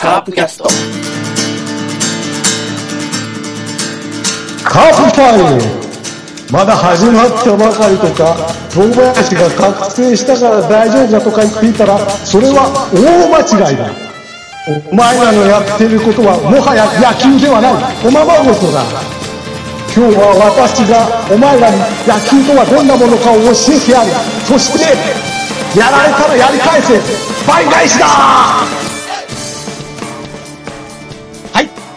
カープキャストカープタイムまだ始まったばかりとか、堂林が覚醒したから大丈夫だとか言っていたら、それは大間違いだ。お前らのやってることはもはや野球ではない、おままごとだ。今日は私がお前らに野球とはどんなものかを教えてやる。そして、やられたらやり返せ、倍返しだ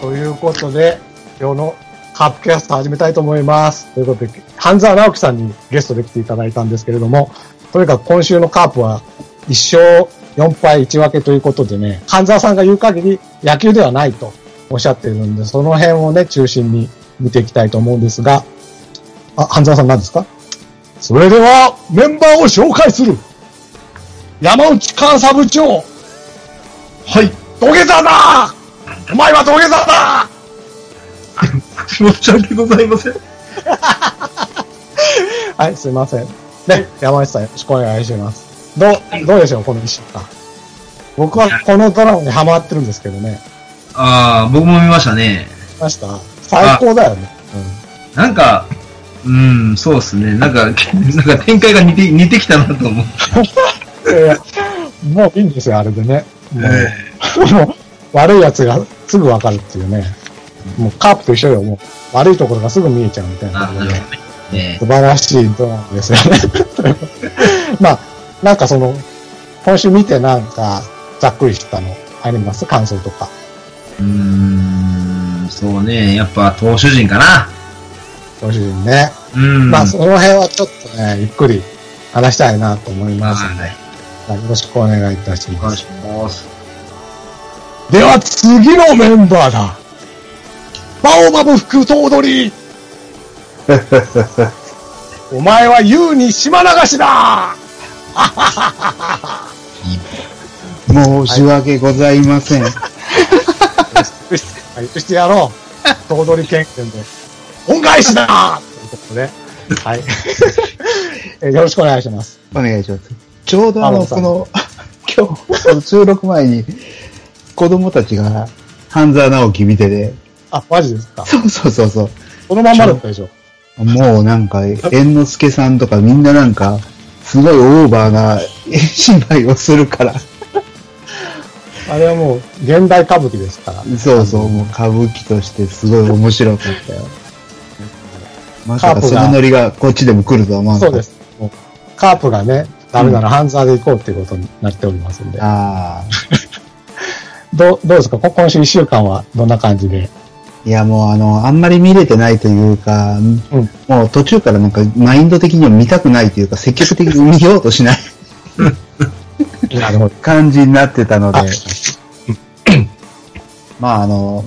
ということで、今日のカープキャスト始めたいと思います。ということで、半沢直樹さんにゲストで来ていただいたんですけれども、とにかく今週のカープは1勝4敗1分けということでね、半沢さんが言う限り野球ではないとおっしゃっているんで、その辺をね、中心に見ていきたいと思うんですが、あ、半沢さん何ですか？それでは、メンバーを紹介する山内監査部長はい。土下座だお前は土下座だ申し訳ございません。はい、すいません。ね、山内さんよろしくお願いします。どう、どうでしょう、この一週間。僕はこのドラマにハマってるんですけどね。ああ、僕も見ましたね。見ました？最高だよね。なんか、うん、そうですね。なんか、なんか展開が似て、似てきたなと思う。うん。いやもういいんですよ、あれでね。もう、えもう悪い奴がすぐわかるっていうね。もうカープと一緒よ、もう悪いところがすぐ見えちゃうみたいなあなころで。ね。え素晴らしいドラマですよね。まあ、なんかその、今週見てなんか、ざっくりしたのあります？感想とか。うーん、そうね。やっぱ投手陣かな。ご主人ね。うん。まあ、その辺はちょっとね、ゆっくり話したいなと思いますので、はい。よろしくお願いいたしますお願いし。ます。では、次のメンバーだ。バオバブ副頭取 お前は優に島流しだ 申し訳ございません。はい、許してやろう。頭取権限で。恩返しだということで、はい。えよろしくお願いします。お願いします。ちょうどあの、この、今日、収録前に、子供たちが、半沢直樹見てて、あ、マジですか？そうそうそうそう。このまんまだったでしょ。もうなんか、猿之助さんとかみんななんか、すごいオーバーな芝居をするから、あれはもう、現代歌舞伎ですから。そうそう、もう歌舞伎としてすごい面白かったよ。まさかそのノリがこっちでも来るとは思わなかった。そうです。カープがね、ダメなら半沢で行こうっていうことになっておりますんで。ああ。どう、どうですか？こ今週一週間はどんな感じで？いやもうあの、あんまり見れてないというか、うんもう途中からなんかマインド的には見たくないというか、積極的に見ようとしない なるほど。感じになってたのであ、まああの、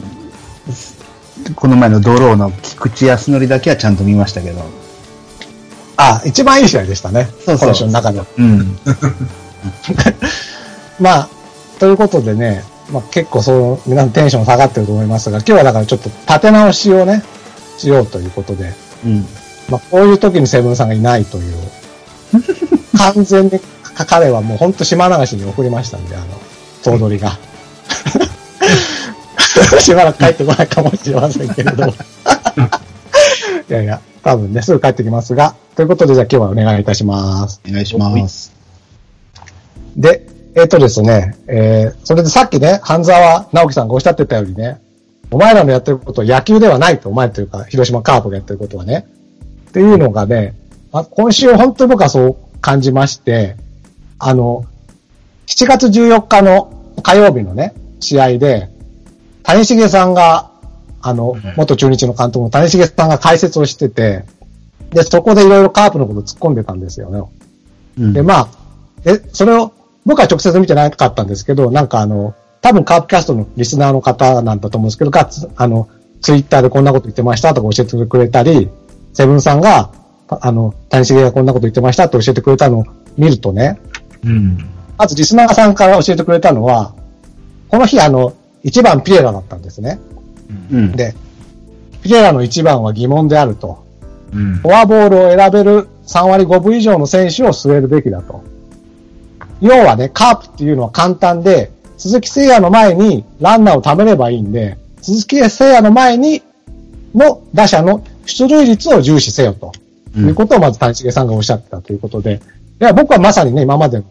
この前のドローの菊池康則だけはちゃんと見ましたけど、あ、一番いい試合でしたね。そうそう今週の中では。うん。まあ、ということでね、まあ結構その、皆さんテンション下がってると思いますが、今日はだからちょっと立て直しをね、しようということで、うん。まあこういう時にセブンさんがいないという、完全に彼はもうほんと島流しに送りましたんで、あの、頭取が。しばらく帰ってこないかもしれませんけれど。いやいや、多分ね、すぐ帰ってきますが、ということでじゃあ今日はお願いいたします。お願いします。で、えっ、とですね、えー、それでさっきね、半沢直樹さんがおっしゃってたようにね、お前らのやってることは野球ではないと、お前というか、広島カープがやってることはね。っていうのがね、あ今週本当に僕はそう感じまして、あの、7月14日の火曜日のね、試合で、谷繁さんが、あの、元中日の監督の谷繁さんが解説をしてて、で、そこでいろいろカープのことを突っ込んでたんですよね。うんで、まあ、え、それを、僕は直接見てなかったんですけど、なんかあの、多分カープキャストのリスナーの方なんだと思うんですけど、がつあの、ツイッターでこんなこと言ってましたとか教えてくれたり、セブンさんが、あの、谷繁がこんなこと言ってましたと教えてくれたのを見るとね、うん。まずリスナーさんから教えてくれたのは、この日あの、1番ピエラだったんですね。うん。で、ピエラの1番は疑問であると。うんフ。ォアボールを選べる3割5分以上の選手を据えるべきだと。要はね、カープっていうのは簡単で、鈴木誠也の前にランナーを貯めればいいんで、鈴木誠也の前にの打者の出塁率を重視せよと。いうことをまず谷繁さんがおっしゃってたということで、いや、僕はまさにね、今までの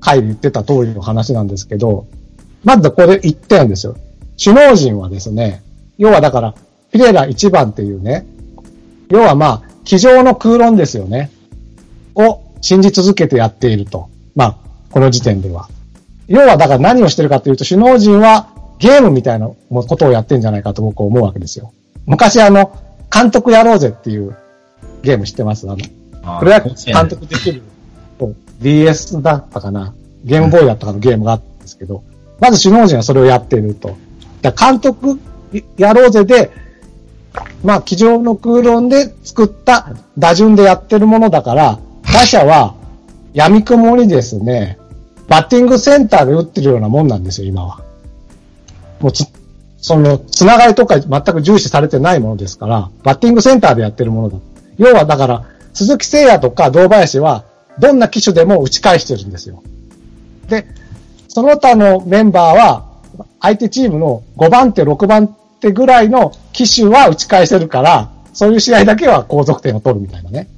回で言ってた通りの話なんですけど、まずこれ1点ですよ。首脳陣はですね、要はだから、フィレラ1番っていうね、要はまあ、机上の空論ですよね。を信じ続けてやっていると。まあ、この時点では。要はだから何をしてるかというと、首脳陣はゲームみたいなことをやってんじゃないかと僕は思うわけですよ。昔あの、監督やろうぜっていうゲーム知ってます？あの、プロ野球監督できる、DS だったかな？ゲームボーイだったかのゲームがあったんですけど、まず首脳陣はそれをやっていると。だ監督やろうぜで、まあ、机上の空論で作った打順でやってるものだから、打者は闇雲にですね、バッティングセンターで打ってるようなもんなんですよ、今は。もうつ、その、つながりとか全く重視されてないものですから、バッティングセンターでやってるものだ。要はだから、鈴木誠也とか堂林は、どんな機種でも打ち返してるんですよ。で、その他のメンバーは、相手チームの5番手、6番手ぐらいの機種は打ち返せるから、そういう試合だけは後続点を取るみたいなね。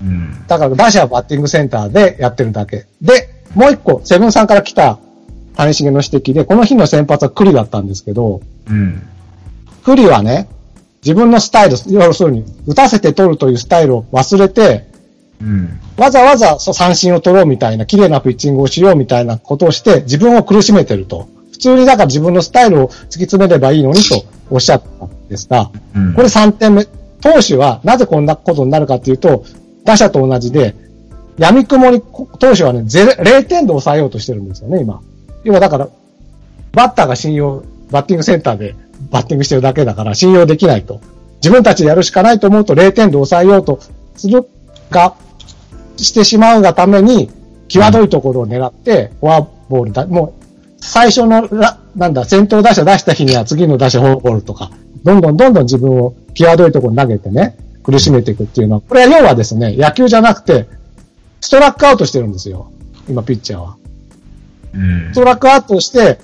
うん。だから打者はバッティングセンターでやってるだけ。で、もう一個、セブンさんから来た谷重の指摘で、この日の先発はクリだったんですけど、うん。クリはね、自分のスタイル、要するに、打たせて取るというスタイルを忘れて、うん、わざわざ三振を取ろうみたいな、綺麗なピッチングをしようみたいなことをして、自分を苦しめてると。普通にだから自分のスタイルを突き詰めればいいのにとおっしゃったんですが、うん、これ3点目。投手はなぜこんなことになるかっていうと、打者と同じで、闇雲に投手はね、0点で抑えようとしてるんですよね、今。要はだから、バッターが信用、バッティングセンターでバッティングしてるだけだから信用できないと。自分たちでやるしかないと思うと0点で抑えようとするが、してしまうがために、際どいところを狙って、フォアボールだ、もう、最初の、なんだ、先頭打者出した日には次の打者フォアボールとか、どんどんどんどん自分を際どいところに投げてね、苦しめていくっていうのは、これは要はですね、野球じゃなくて、ストラックアウトしてるんですよ。今、ピッチャーは。うん、ストラックアウトして、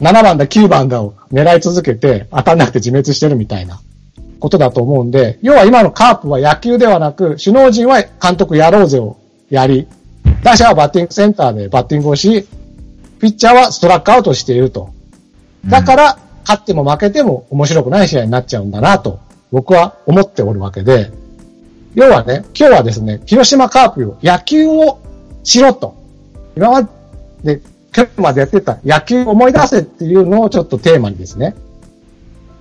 7番だ、9番だを狙い続けて、当たんなくて自滅してるみたいなことだと思うんで、要は今のカープは野球ではなく、首脳陣は監督やろうぜをやり、打者はバッティングセンターでバッティングをし、ピッチャーはストラックアウトしていると。だから、勝っても負けても面白くない試合になっちゃうんだなと、僕は思っておるわけで、要はね、今日はですね、広島カープを野球をしろと。今まで去年までやってた野球を思い出せっていうのをちょっとテーマにですね、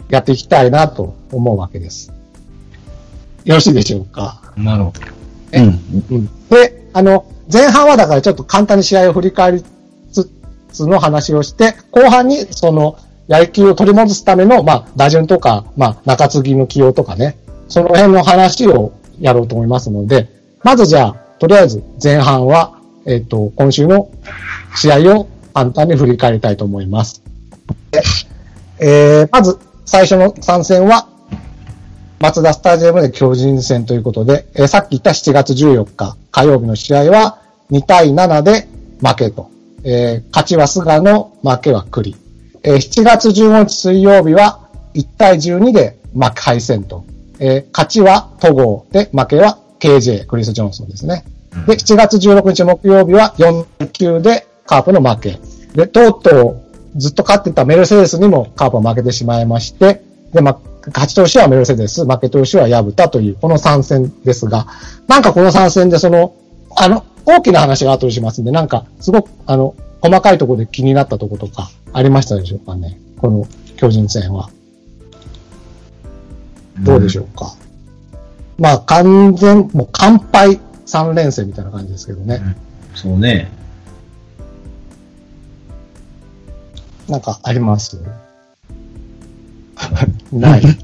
やっていきたいなと思うわけです。よろしいでしょうか？なるほど。うん。うん。で、あの、前半はだからちょっと簡単に試合を振り返りつつの話をして、後半にその野球を取り戻すための、まあ、打順とか、まあ、中継ぎの起用とかね、その辺の話をやろうと思いますので、まずじゃあ、とりあえず前半は、えっ、と、今週の試合を簡単に振り返りたいと思います。えー、まず、最初の参戦は、松田スタジアムで巨人戦ということで、えー、さっき言った7月14日火曜日の試合は2対7で負けと。えー、勝ちは菅野、負けは栗。えー、7月15日水曜日は1対12で負け敗戦と。えー、勝ちは戸郷で、負けは KJ、クリス・ジョンソンですね。で、7月16日木曜日は4 9でカープの負け。で、とうとうずっと勝ってたメルセデスにもカープは負けてしまいまして、で、ま、勝ち投手はメルセデス、負け投手はヤブタという、この3戦ですが、なんかこの3戦でその、あの、大きな話が後にしますんで、なんか、すごく、あの、細かいところで気になったところとか、ありましたでしょうかね？この巨人戦は。どうでしょうか？うん、まあ、完全、もう完敗3連戦みたいな感じですけどね。うん、そうね。なんかあります？ない。聞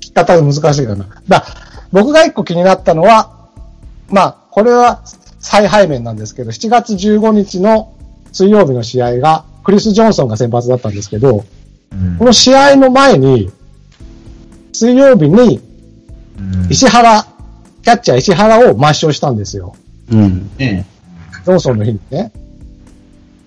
き方が難しいかな。だ僕が一個気になったのは、まあ、これは再背面なんですけど、7月15日の水曜日の試合が、クリス・ジョンソンが先発だったんですけど、うん、この試合の前に、水曜日に、石原、キャッチャー石原を抹消したんですよ。うん。ジョンソンの日にね。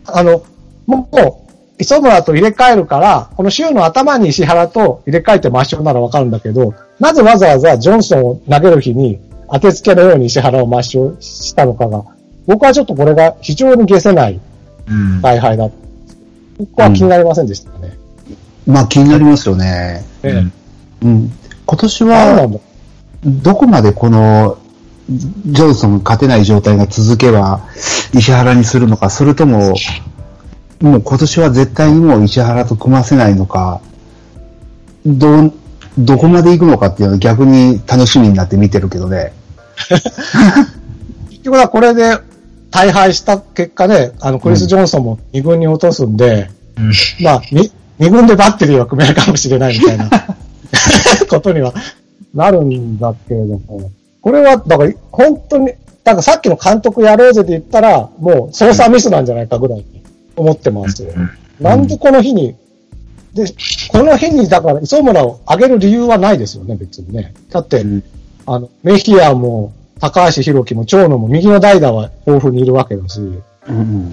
あの、もう、磯村と入れ替えるから、この週の頭に石原と入れ替えて抹消ならわかるんだけど、なぜわざわざジョンソンを投げる日に当てつけのように石原を抹消したのかが、僕はちょっとこれが非常に消せないうん。采配だ。ここは気になりませんでしたね。まあ気になりますよね。ええうんうん。今年は、どこまでこの、ジョンソンが勝てない状態が続けば、石原にするのか、それとも、もう今年は絶対にもう石原と組ませないのか、どう、どこまで行くのかっていうのは逆に楽しみになって見てるけどね。結局はこれで大敗した結果ね、あの、クリス・ジョンソンも2軍に落とすんで、うん。まあ、に二軍でバッテリーは組めるかもしれないみたいな ことにはなるんだけれども、これは、だから本当に、なんかさっきの監督やろうぜで言ったら、もう操作ミスなんじゃないかぐらいに思ってますよ。なんでこの日に、で、この日にだから磯村を上げる理由はないですよね、別にね。だって、うんあの、メヒアも、高橋宏樹も長野も右の代打は豊富にいるわけだし、うん。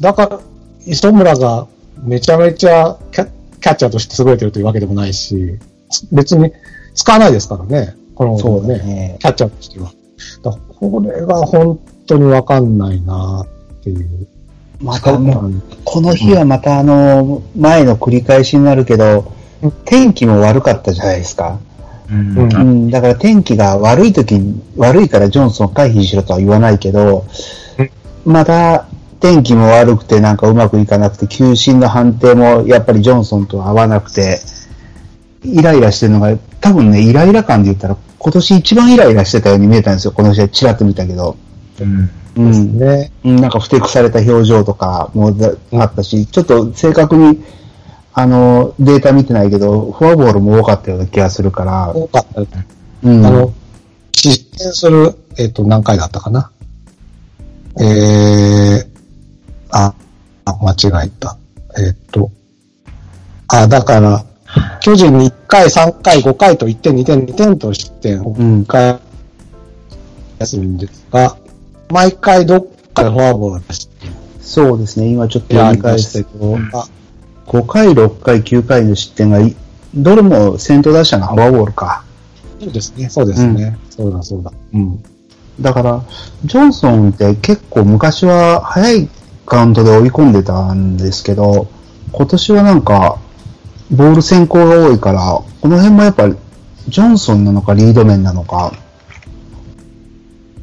だから、磯村がめちゃめちゃキャキャッチャーとして優れてるというわけでもないし、別に使わないですからね、このそうだね、ね。キャッチャーとしては。だこれが本当にわかんないなっていう。またこの日はまたあの、前の繰り返しになるけどうん、天気も悪かったじゃないですか。うん。だから天気が悪い時に、悪いからジョンソンを回避しろとは言わないけどうん、また天気も悪くてなんかうまくいかなくて、球審の判定もやっぱりジョンソンと合わなくて、イライラしてるのが、多分ね、イライラ感で言ったら、今年一番イライラしてたように見えたんですよ。この試合、チラッと見たけど。うん。うん。ね。うんなんかふてくされた表情とかもだあったし、ちょっと正確に、あの、データ見てないけど、フォアボールも多かったような気がするから、多かったです。うん。あの、失点する、えっ、と、何回だったかな？えー、あ、あ間違えた。えっ、と、あ、だから、巨人に1回、3回、5回と1点、2点、2点と失点をうん1回やするんですが、毎回どっかでフォアボールを出してそうですね、今ちょっとや読み返したたけど、うんあ5回、6回、9回の失点がい、どれも先頭打者がフォアボールか。そうですね、そうですね。そうだ、そうだ。うん。だから、ジョンソンって結構昔は早いカウントで追い込んでたんですけど、今年はなんか、ボール先行が多いから、この辺もやっぱり、ジョンソンなのかリード面なのか、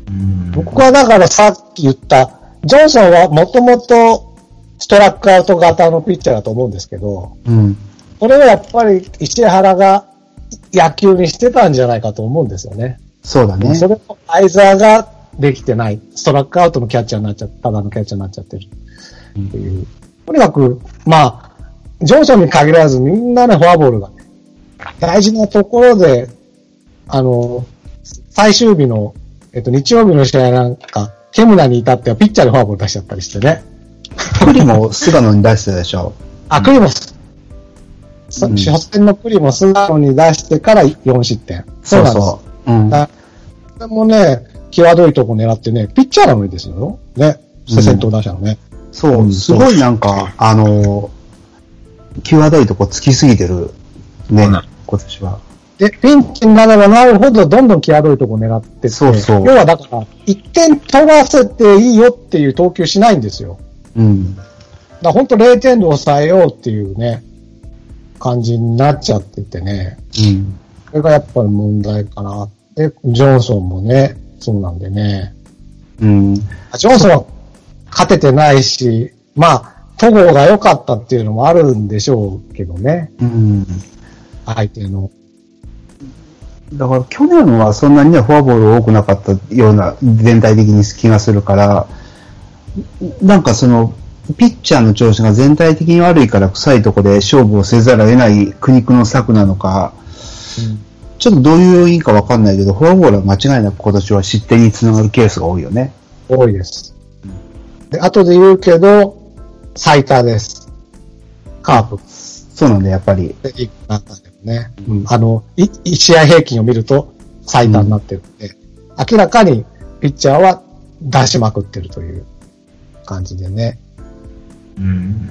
うん僕はだからさっき言った、ジョンソンはもともとストラックアウト型のピッチャーだと思うんですけど、うん。これはやっぱり石原が野球にしてたんじゃないかと思うんですよね。そうだね。それと相沢ができてない。ストラックアウトのキャッチャーになっちゃった、ただのキャッチャーになっちゃってる。っていう。とにかく、まあ、ジョンソンに限らずみんなね、フォアボールがね、大事なところで、あの、最終日の、えっと、日曜日の試合なんか、ケムナに至ってはピッチャーでフォアボール出しちゃったりしてね。クリも菅野に出してたでしょ。あ、クリモス。そうん初戦のクリモスなのに出してから4失点。そうなんですそう。うん。だこれもね、際どいとこ狙ってね、ピッチャーなのにですよ。ね。うん先頭打者のね。そうう、んすごいなんか、あの、際どいとこつきすぎてる。ね今年は。で、ピンチになればなるほど、どんどん際どいとこ狙ってそうそう要はだから、1点取らせていいよっていう投球しないんですよ。うん。だ本当0点で抑えようっていうね、感じになっちゃっててね。うん。それがやっぱり問題かな。で、ジョンソンもね、そうなんでね。うん。ジョンソンは勝ててないし、まあ、戸郷が良かったっていうのもあるんでしょうけどね。うん。相手の。だから去年はそんなにね、フォアボール多くなかったような、全体的に気がするから、なんかその、ピッチャーの調子が全体的に悪いから臭いとこで勝負をせざるを得ない苦肉の策なのか、ちょっとどういう要因かわかんないけど、フォアボールは間違いなく今年は失点につながるケースが多いよね。多いです。で、後で言うけど、最多です。カープ。そうなんだ、やっぱり。でリーグの中でもね。うんあの、い1試合平均を見ると最多になってるんで、明らかにピッチャーは出しまくってるという感じでね。うん。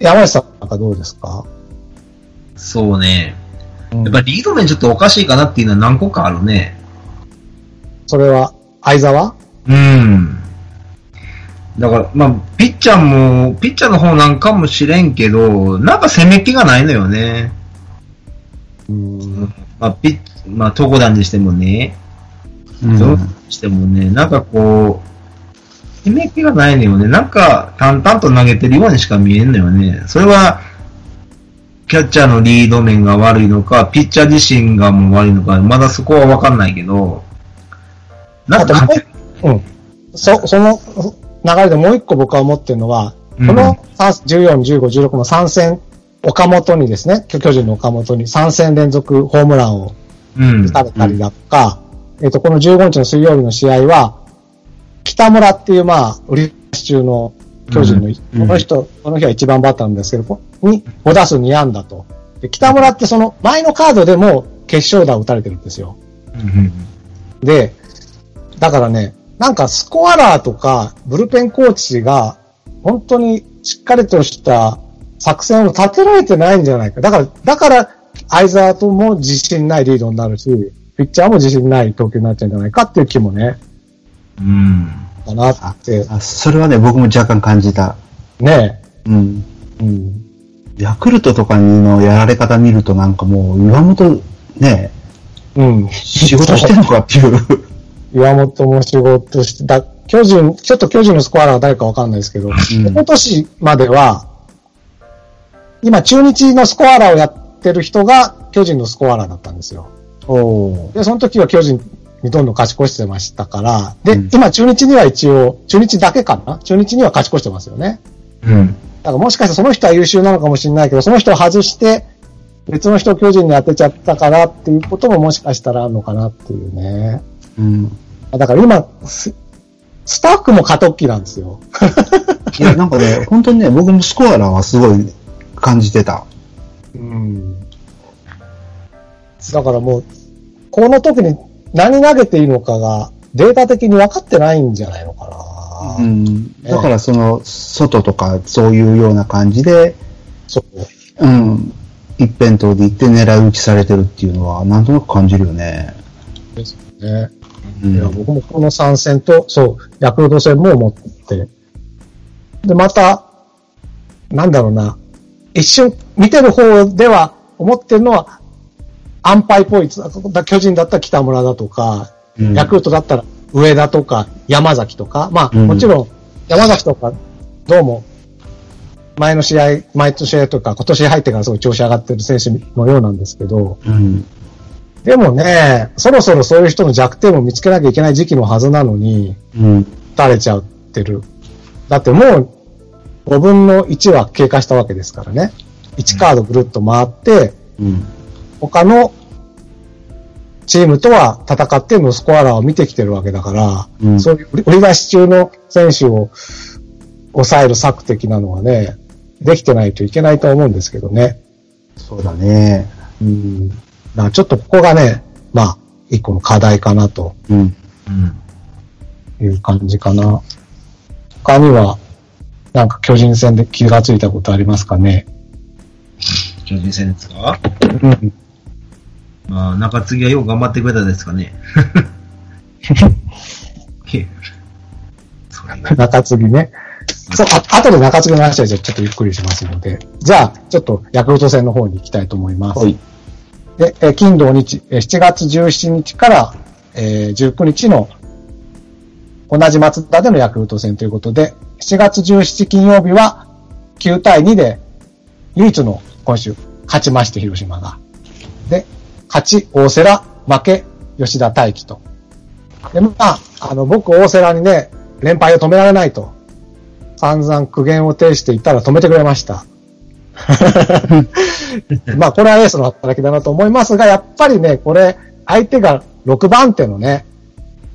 山下さんなんかどうですか？そうね。うんやっぱりリード面ちょっとおかしいかなっていうのは何個かあるね。それは、相沢？うん。だから、まあ、ピッチャーも、ピッチャーの方なんかもしれんけど、なんか攻め気がないのよね。うん。まあ、ピッ、まあ、東団にしてもね、うんどうしてもね、なんかこう、攻め気がないのよね。なんか、淡々と投げてるようにしか見えんのよね。それは、キャッチャーのリード面が悪いのか、ピッチャー自身がもう悪いのか、まだそこはわかんないけど、なんかううん。そ、その流れでもう一個僕は思ってるのは、うんこの14、15、16の3戦、岡本にですね、巨巨人の岡本に3戦連続ホームランをうん。打たれたりだとか、えっ、と、この15日の水曜日の試合は、北村っていう、まあ、売り出し中の巨人の、うんこの人、この日は一番バッターなんですけど、こに5打数2安打と。で北村ってその前のカードでも決勝打を打たれてるんですよ。うんで、だからね、なんかスコアラーとかブルペンコーチが本当にしっかりとした作戦を立てられてないんじゃないか。だから、だから、相沢とも自信ないリードになるし、ピッチャーも自信ない投球になっちゃうんじゃないかっていう気もね、うん。かなって。あそれはね、僕も若干感じた。ねうん。え。うん。ヤクルトとかのやられ方見るとなんかもう、岩本、ね、うん。仕事してんのかっていう。岩本も仕事して、だ、巨人、ちょっと巨人のスコアラーは誰かわかんないですけど、ん今年までは、今中日のスコアラーをやってる人が巨人のスコアラーだったんですよ。おで、その時は巨人にどんどん勝ち越してましたから、で、うん今中日には一応、中日だけかな？中日には勝ち越してますよね。うん。だからもしかしてその人は優秀なのかもしれないけど、その人を外して、別の人を巨人に当てちゃったからっていうことももしかしたらあるのかなっていうね。うん。だから今、ススタッフも過渡期なんですよ。いや、なんかね、本当にね、僕もスコアラーはすごい感じてた。うん。だからもう、この時に何投げていいのかがデータ的に分かってないんじゃないのかな。うん。だからその、外とかそういうような感じで、そう。うん。一辺倒で行って狙い撃ちされてるっていうのは、なんとなく感じるよね。ですね。うんいや、僕もこの3戦と、そう、ヤクルト戦も思って。で、また、なんだろうな、一瞬見てる方では思ってるのは、安牌っぽい、だ巨人だったら北村だとか、うんヤクルトだったら上田とか山崎とか、まあ、うんもちろん山崎とか、どうも、前の試合、前の試合とか、今年入ってからすごい調子上がってる選手のようなんですけど、うん。でもね、そろそろそういう人の弱点を見つけなきゃいけない時期のはずなのに、うん。打たれちゃってる。だってもう、5分の1は経過したわけですからね。1カードぐるっと回って、うん。他のチームとは戦ってのスコアラーを見てきてるわけだから、うんそういう売り出し中の選手を抑える策的なのはね、できてないといけないと思うんですけどね。そうだね。うん。だからちょっとここがね、まあ、一個の課題かなとうん。うん。いう感じかな。他には、なんか巨人戦で気がついたことありますかね？巨人戦ですか？うん。まあ、中継ぎはよく頑張ってくれたですかね。中継ぎね。そう、あ後で中継ぎの話はじゃあちょっとゆっくりしますので。じゃあ、ちょっとヤクルト戦の方に行きたいと思います。はい。で、えー金土日、えー7月17日から、えー19日の同じ松田でのヤクルト戦ということで、7月17金曜日は9対2で唯一の今週勝ちまして、広島が。で、勝ち、大瀬良、負け、吉田大輝と。で、まあ、あの、僕、大瀬良にね、連敗を止められないと。散々苦言を呈していたら止めてくれました。まあ、これはエースの働きだなと思いますが、やっぱりね、これ、相手が6番手のね、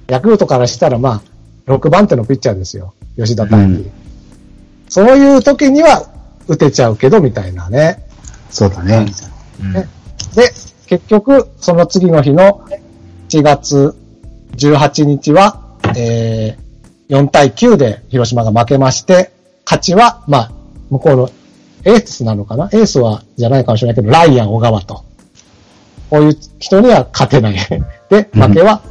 ヤクルトからしたら、まあ、6番手のピッチャーですよ。吉田大輝。うんそういう時には打てちゃうけど、みたいなね。そうだね。うんねで、結局、その次の日の1月18日は、えー、4対9で広島が負けまして、勝ちは、まあ、向こうのエースなのかな？エースは、じゃないかもしれないけど、ライアン、小川と。こういう人には勝てない。で、負けは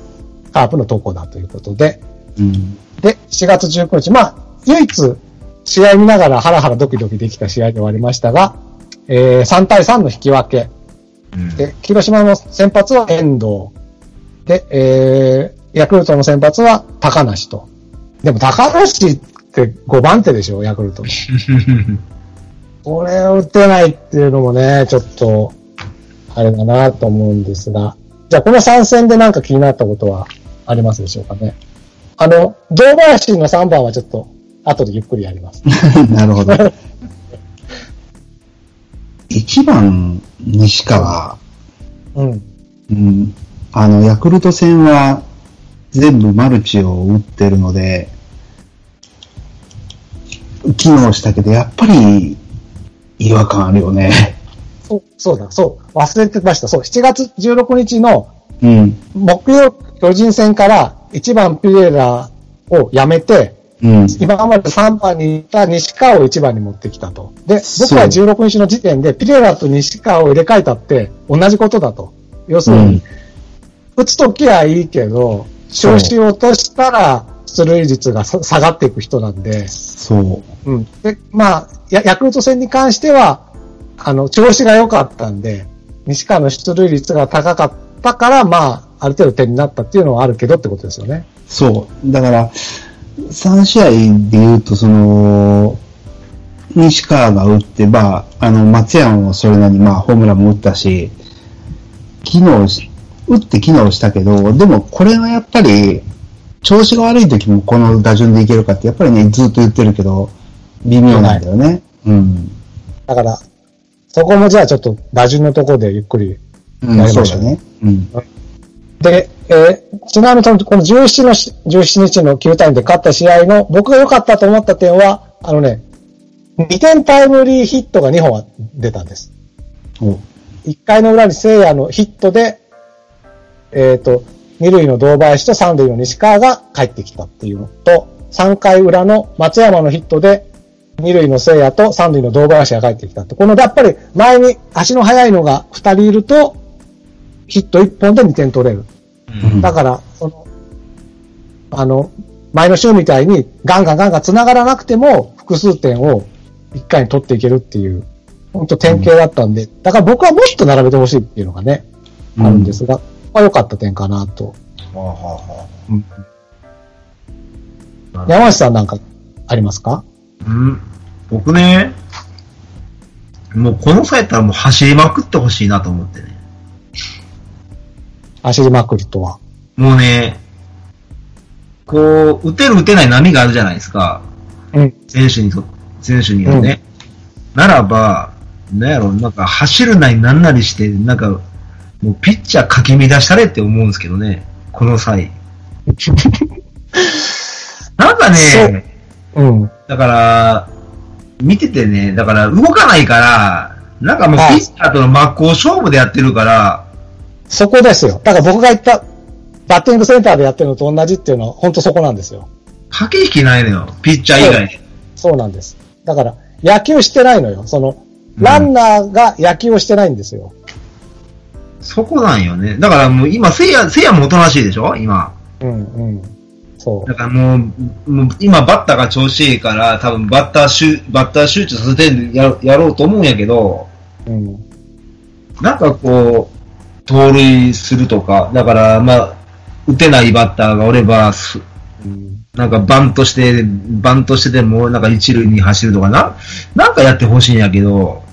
カープの投稿だということで、うん。で、4月19日、まあ、唯一、試合見ながらハラハラドキドキできた試合ではありましたが、えー、3対3の引き分け。うんで、広島の先発は遠藤。で、えー、ヤクルトの先発は高梨と。でも高梨って5番手でしょ、ヤクルトの。これを打てないっていうのもね、ちょっと、あれだなと思うんですが。じゃあ、この3戦でなんか気になったことはありますでしょうかね。あの、堂林の3番はちょっと、後でゆっくりやります。なるほど。1番、西川。うん。うん。あの、ヤクルト戦は全部マルチを打ってるので、機能したけど、やっぱり違和感あるよね。そう、そうだ、そう、忘れてました。そう、7月16日のうん。木曜巨人戦から1番ピレラをやめて、うん。今まで3番にいた西川を1番に持ってきたと。で、僕は16日の時点でピレラと西川を入れ替えたって同じことだと。要するに、うん打つときはいいけど、調子を落としたら出塁率がさ下がっていく人なんで、そう。うん。で、まあ、ヤヤクルト戦に関しては、あの、調子が良かったんで、西川の出塁率が高かったから、まあ、ある程度点になったっていうのはあるけどってことですよね。そう。だから、3試合で言うと、その、西川が打って、まあ、あの、松山もそれなりに、まあ、ホームランも打ったし、機能し、打って機能したけど、でもこれはやっぱり、調子が悪い時もこの打順でいけるかって、やっぱりね、ずっと言ってるけど、微妙なんだよね。うん。だから、そこもじゃあちょっと打順のところでゆっくり。うん、やりましょうそうだね。うん。で、えーちなみにそのこの17のし、17日の9対2で勝った試合の僕が良かったと思った点は、あのね、2点タイムリーヒットが2本は出たんです。お1回の裏に聖夜のヒットで、えっ、と、二塁の堂林と三塁の西川が帰ってきたっていうのと、3回裏の松山のヒットで、二塁の聖夜と三塁の堂林が帰ってきたって。この、やっぱり前に足の速いのが2人いると、ヒット1本で2点取れる。うんだから、その、あの、前の週みたいにガンガンガンガン繋がらなくても複数点を1回に取っていけるっていう、本当典型だったんで、だから僕はもっと並べてほしいっていうのがね、あるんですが、ここは良かった点かなと。はあはあはあ山内さんなんかありますか？うん。僕ね、もうこの際やったらもう走りまくってほしいなと思ってね。走りまくるとは。もうね、こう、打てる打てない波があるじゃないですか。うん。選手にと、選手にはね。ならば、なんやろ、なんか走るなりなんなりして、なんか、もうピッチャーかき乱したれって思うんですけどね。この際。なんかそうね、うん。だから、見ててね、だから動かないから、なんかもうはいピッチャーとの真っ向勝負でやってるから、そこですよ。だから僕が言った、バッティングセンターでやってるのと同じっていうのは本当そこなんですよ。駆け引きないのよ。ピッチャー以外に。そうなんです。だから、野球してないのよ。その、ランナーが野球をしてないんですよ。そこなんよね。だからもう今、せいや、せいやもおとなしいでしょ？今。うん、うん。そうだ。からもう、もう今バッターが調子いいから、多分バッター集、バッター集中させてややろうと思うんやけど、うん。なんかこう、盗塁するとか、だからまあ、打てないバッターがおれば、すうんなんかバントして、バントしてでも、なんか一塁に走るとかな、なんかやってほしいんやけど、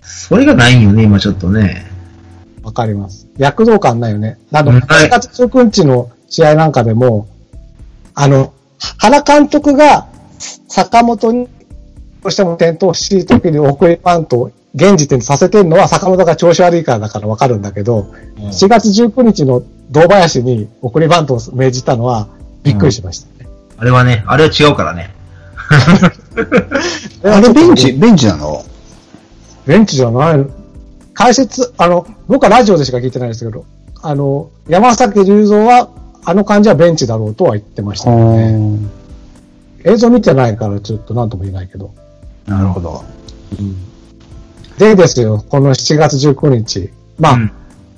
それがないんよね、今ちょっとね。わかります。躍動感ないよね。あの、うん8月19日の試合なんかでも、あの、原監督が坂本に、どうしても点灯しい時に送りバントを現時点でさせてるのは坂本が調子悪いからだからわかるんだけど、4月19日の堂林に送りバントを命じたのはびっくりしましたね。あれはね、あれは違うからね。あれベンチ、ベンチなの？ベンチじゃない。解説、あの、僕はラジオでしか聞いてないですけど、あの、山崎隆三は、あの感じはベンチだろうとは言ってましたよね。映像見てないからちょっと何とも言えないけど。なるほど。でですよ、この7月19日。まあ、うん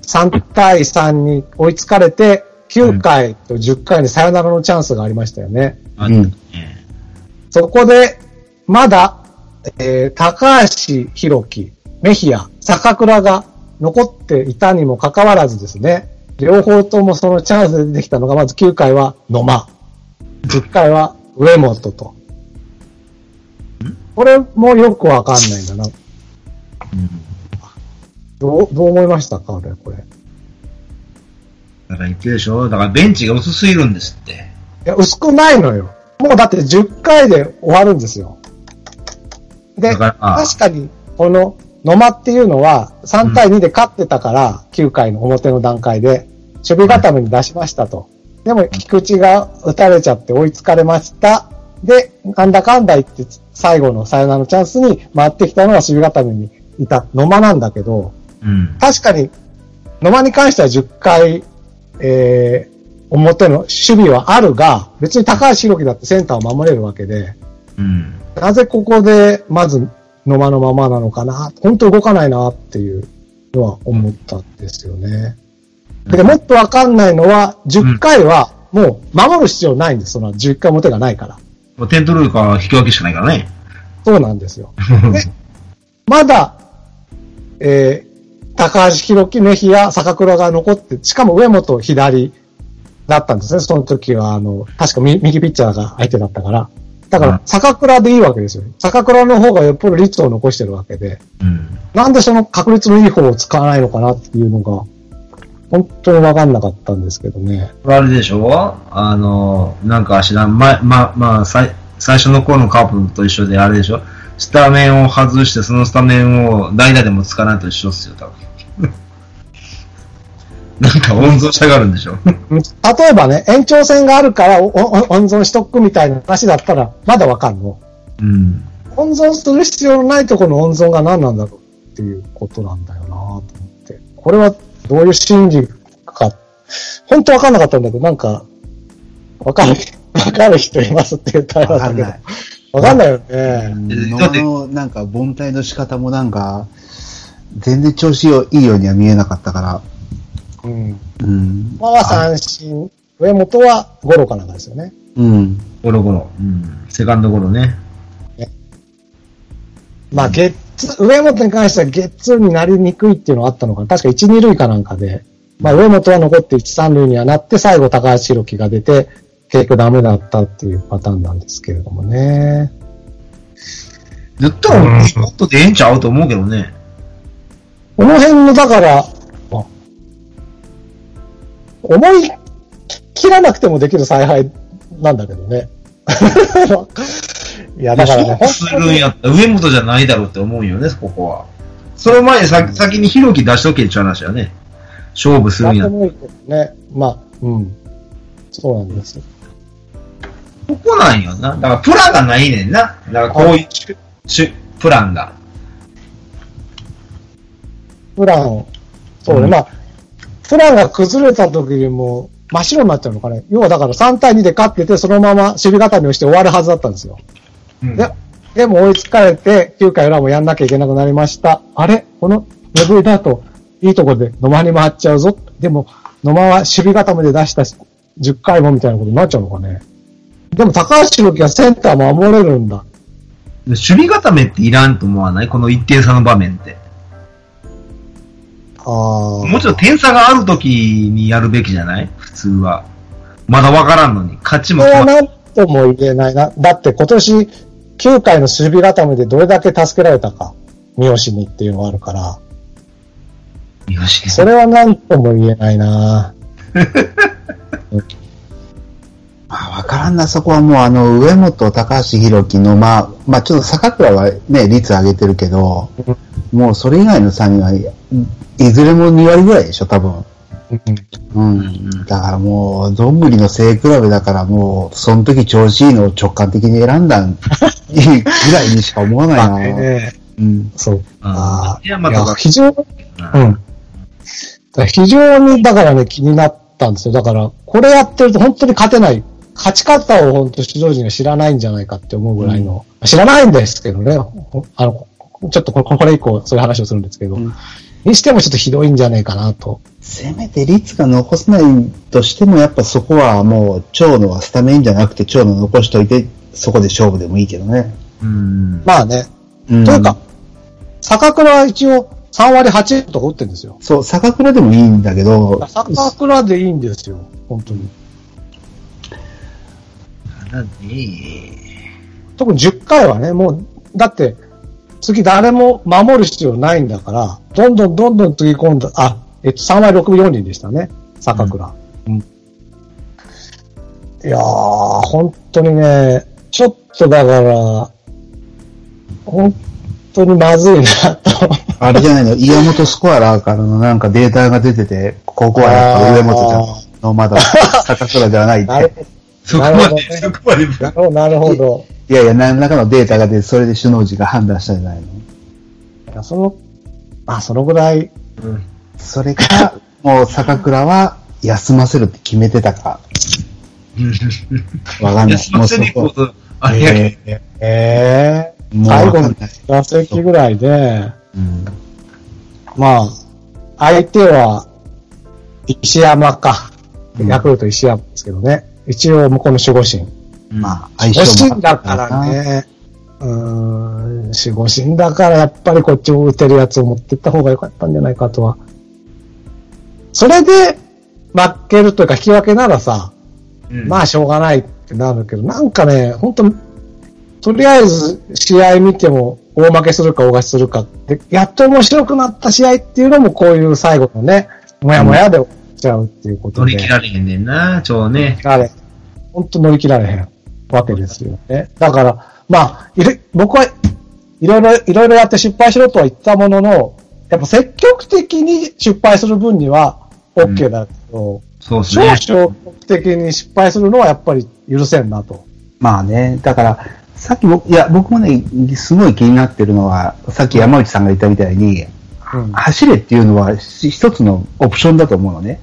3対3に追いつかれて、9回と10回にサヨナラのチャンスがありましたよね。あうんねそこで、まだ、えー高橋宏樹、メヒア、坂倉が残っていたにもかかわらずですね、両方ともそのチャンスで出てきたのが、まず9回は野間、10回は上本と。これもよくわかんないんだな。うんどう、どう思いましたか俺、これ。いだから言ってるでしょ？だからベンチが薄すぎるんですって。や、薄くないのよ。もうだって10回で終わるんですよ。で、確かに、この野間っていうのは3対2で勝ってたから、9回の表の段階で、守備固めに出しましたと。でも、菊池が打たれちゃって追いつかれました。で、なんだかんだ言って、最後のサヨナラのチャンスに回ってきたのは守備固めにいた野間なんだけど、うん。確かに、野間に関しては10回、えー、表の守備はあるが、別に高橋宏樹だってセンターを守れるわけで、うん。なぜここで、まず、野間のままなのかな、本当動かないなっていうのは思ったんですよね。で、もっとわかんないのは、10回は、もう守る必要ないんです。その10回表がないから。もうテントルーカーは引き分けしかないからね。そうなんですよ。で、まだ、えー、高橋宏樹、メヒア、坂倉が残って、しかも上本左だったんですね。その時は、あの、確か右右ピッチャーが相手だったから。だかうんら、坂倉でいいわけですよ。坂倉の方がよっぽど率を残してるわけで。うん。なんでその確率のいい方を使わないのかなっていうのが、本当にわかんなかったんですけどね。あれでしょ？あの、なんか知らん、ま、ま、まあ、最、最初の頃のカープと一緒であれでしょ？スタメンを外して、そのスタメンを代打でも使わないと一緒っすよ、多分。なんか温存したがるんでしょうん例えばね、延長戦があるから温存しとくみたいな話だったら、まだわかんの。うん。温存する必要のないところの温存が何なんだろうっていうことなんだよなと思って。これはどういう心理か、本当わかんなかったんだけど、なんか、わかる、わかる人いますって言ったらわかんない。わかんないよね。野だってなんか凡退の仕方もなんか、全然調子いいようには見えなかったから。うん。うん。まあは三振、上本はゴロかなんかですよね。うん。ゴロゴロ。うん。セカンドゴロね。まあ、ゲッツ、上本に関してはゲッツーになりにくいっていうのがあったのかな。確か1、2塁かなんかで、まあ、上本は残って1、3塁にはなって、最後高橋宏樹が出て、結局ダメだったっていうパターンなんですけれどもね。ずっともっとでええんちゃうと思うけどね。この辺の、だから、あ思い切らなくてもできる采配なんだけどね。いや、だからね、するんやったら上本じゃないだろうって思うよね、ここは。その前にさ先に弘樹出しとけって話やね。勝負するんやなんでもいいけどね。まあ、うん。そうなんです。ここなんよな。だからプランがないねんな。だからこういうしプランが。プラン、そうね、うんまあ、プランが崩れた時にもう真っ白になっちゃうのかね。要はだから3対2で勝ってて、そのまま守備固めをして終わるはずだったんですよ。うんで、でも追いつかれて、9回裏もやんなきゃいけなくなりました。あれ？この巡りだと、いいところで野間に回っちゃうぞ。でも、野間は守備固めで出した10回もみたいなことになっちゃうのかね。でも高橋宏樹はセンター守れるんだ。守備固めっていらんと思わない？この一定差の場面って。ああ。もちろん点差がある時にやるべきじゃない？普通は。まだわからんのに。勝ちもこれは何とも言えないな。だって今年9回の守備固めでどれだけ助けられたか。三好にっていうのがあるから。よし。それは何とも言えないな。まあ、わからんな、そこはもうあの、上本、高橋宏樹の、まあ、まあちょっと坂倉はね、率上げてるけど、もうそれ以外の3人はい、いずれも2割ぐらいでしょ、多分。うん。んだからもう、どんぐりの背比べだからもう、その時調子いいのを直感的に選んだぐらいにしか思わないな。ねうん。そう。あーいや、いやまた、非常に、うん。非常に、だからね、気になったんですよ。だから、これやってると本当に勝てない勝ち方を本当指導陣が知らないんじゃないかって思うぐらいの、知らないんですけどね、ほあの、ちょっとここれ以降そういう話をするんですけど、うんにしてもちょっとひどいんじゃないかなと。せめて率が残せないとしても、やっぱそこはもう、長野はスタメンじゃなくて、長野残しといて、そこで勝負でもいいけどね。うん。まあね、うんというか、坂倉は一応3割8とか打ってるんですよ。そう、坂倉でもいいんだけど、坂倉でいいんですよ、本当に。なんでね特に10回はね、もう、だって、次誰も守る必要ないんだから、どんどんどんどんつぎ込んだ、あ、えっと、3割6分4厘でしたね、坂倉。うん。いやー、本当にね、ちょっとだから、本当にまずいなと。あれじゃないの、岩本スコアラーからのなんかデータが出てて、ここはやっぱ上本ちゃんのまだ坂倉ではないって。なるほどそこまで、なるほどねそこまで。なるほど、なるほど。いやいや、何らかのデータが出て、それで首脳陣が判断したんじゃないの？いやその、あ、そのぐらい、うん。それか、もう坂倉は休ませるって決めてたか、わかんない。休ませに行もうこうと、あれ？やけええそこもう最後の。打席ぐらいで、うんまあ、相手は、石山か。うんヤクルト石山ですけどね。一応向こうの守護神。まあ、まあ、相守護性も神だから。ね。うーん、守護神だからやっぱりこっちを打てるやつを持ってった方が良かったんじゃないかとは。それで負けるというか引き分けならさ、うんまあしょうがないってなるけど、なんかね、本当とりあえず試合見ても大負けするか大勝ちするかで、やっと面白くなった試合っていうのもこういう最後のね、もやもやで終ちゃうっていうことで。乗り切られへんねんな、超ね。あれ、本当乗り切られへんわけですよね。だから、まあ、いる僕はいろいろ、いろいろやって失敗しろとは言ったものの、やっぱ積極的に失敗する分には OK だけど、そうです少ね。々的に失敗するのはやっぱり許せんなと。まあね、だから、さっき僕、いや、僕もね、すごい気になってるのは、さっき山内さんが言ったみたいに、うん。走れっていうのはし一つのオプションだと思うのね。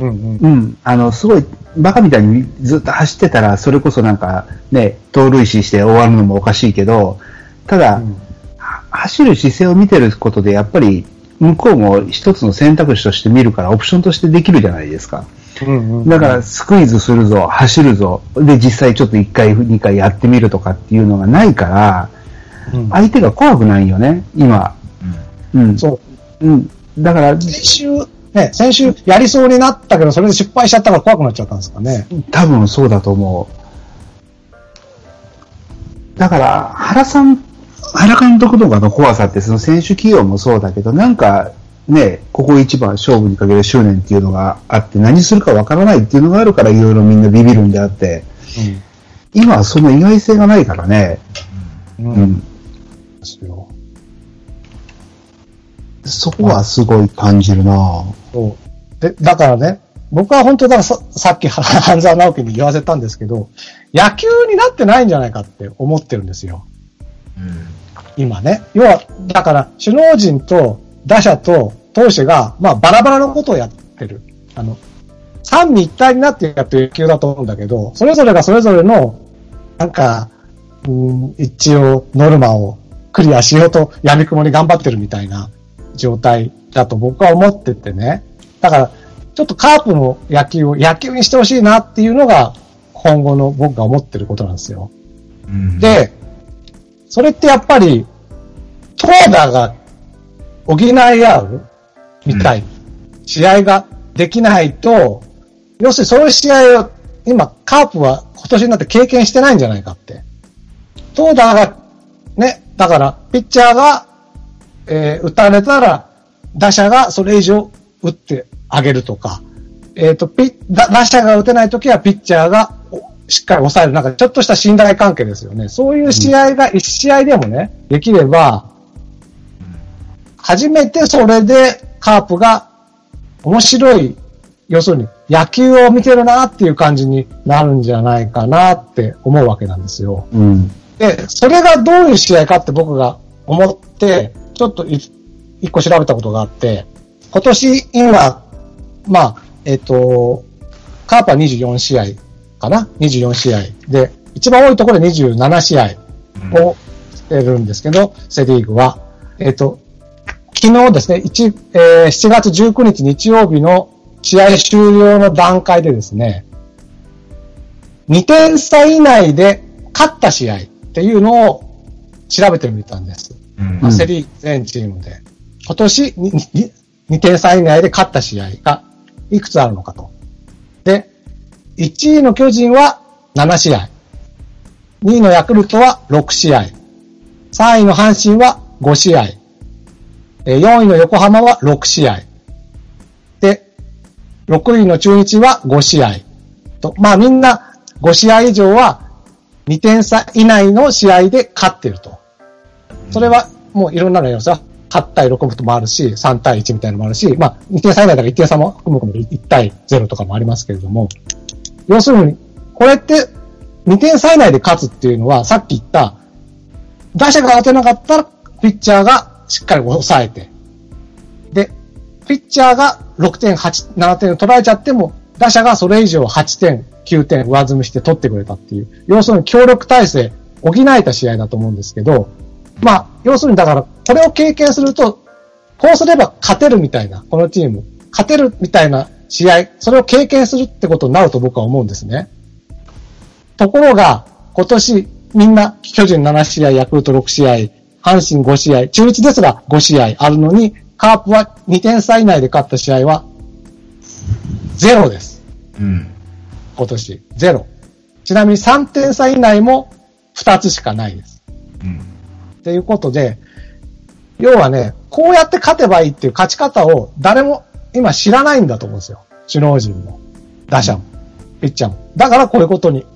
うんうん。うん。あの、すごい、バカみたいにずっと走ってたら、それこそなんか、ね、盗塁死して終わるのもおかしいけど、ただ、うんは走る姿勢を見てることで、やっぱり、向こうも一つの選択肢として見るから、オプションとしてできるじゃないですか。うんうんだから、スクイズするぞ、走るぞ、で、実際ちょっと1回、2回やってみるとかっていうのがないから、うん相手が怖くないよね、今。うん。そう。うん。だから、先週、ね、先週やりそうになったけど、それで失敗しちゃったから怖くなっちゃったんですかね。多分そうだと思う。だから、原さん、原監督とかの怖さって、その選手起用もそうだけど、なんか、ね、ここ一番勝負にかける執念っていうのがあって、何するかわからないっていうのがあるから、いろいろみんなビビるんであって、今はその意外性がないからね、うん。ううん。ん。ですよ。そこはすごい感じるなそう。で、だからね、僕は本当だささっき半沢直樹に言わせたんですけど、野球になってないんじゃないかって思ってるんですよ。うん。今ね。要は、だから、首脳陣と打者と投手が、まあ、バラバラのことをやってる。あの、三位一体になってやってる野球だと思うんだけど、それぞれがそれぞれの、なんか、うん、一応、ノルマをクリアしようと、闇雲に頑張ってるみたいな状態だと僕は思っててね。だから、ちょっとカープの野球を野球にしてほしいなっていうのが、今後の僕が思ってることなんですよ。うん、で、それってやっぱり、投打が補い合うみたい、試合ができないと、要するにそういう試合を今、カープは今年になって経験してないんじゃないかって。投打が、ね、だから、ピッチャーが、えー打たれたら、打者がそれ以上打ってあげるとか、えっ、と、ピッ、打打者が打てないときはピッチャーがおしっかり抑える。なんかちょっとした信頼関係ですよね。そういう試合が一試合でもね、できれば、初めてそれでカープが面白い、要するに野球を見てるなっていう感じになるんじゃないかなって思うわけなんですよ。うん。で、それがどういう試合かって僕が思って、ちょっと一個調べたことがあって、今年今、まあ、えっ、と、カープは24試合かな ?24 試合。で、一番多いところで27試合をしてるんですけど、セリーグは。えっ、と、昨日ですね、1えー7月19日日曜日の試合終了の段階でですね、2点差以内で勝った試合っていうのを調べてみたんです。まあセリーグ全チームで。今年にに2点差以内で勝った試合がいくつあるのかと。で、1位の巨人は7試合。2位のヤクルトは6試合。3位の阪神は5試合。4位の横浜は6試合。で、6位の中日は5試合。と、まあみんな5試合以上は2点差以内の試合で勝ってると。それはもういろんなのよ。それは8対6こともあるし、3対1みたいなのもあるし、まあ2点差以内だから1点差も含むかも1対0とかもありますけれども、要するに、これって2点差以内で勝つっていうのは、さっき言った、打者が当てなかったら、ピッチャーがしっかり抑えて、で、ピッチャーが6点、8、7点取られちゃっても、打者がそれ以上8点、9点上積みして取ってくれたっていう、要するに協力体制、補えた試合だと思うんですけど、まあ、要するにだから、これを経験すると、こうすれば勝てるみたいな、このチーム、勝てるみたいな試合、それを経験するってことになると僕は思うんですね。ところが、今年、みんな、巨人7試合、ヤクルト6試合、阪神5試合、中日ですら5試合あるのに、カープは2点差以内で勝った試合は、ゼロです。うん。今年。ゼロ。ちなみに3点差以内も2つしかないです。うん。っていうことで、要はね、こうやって勝てばいいっていう勝ち方を誰も今知らないんだと思うんですよ。首脳陣も、打者も、ピッチャーも。だからこういうことに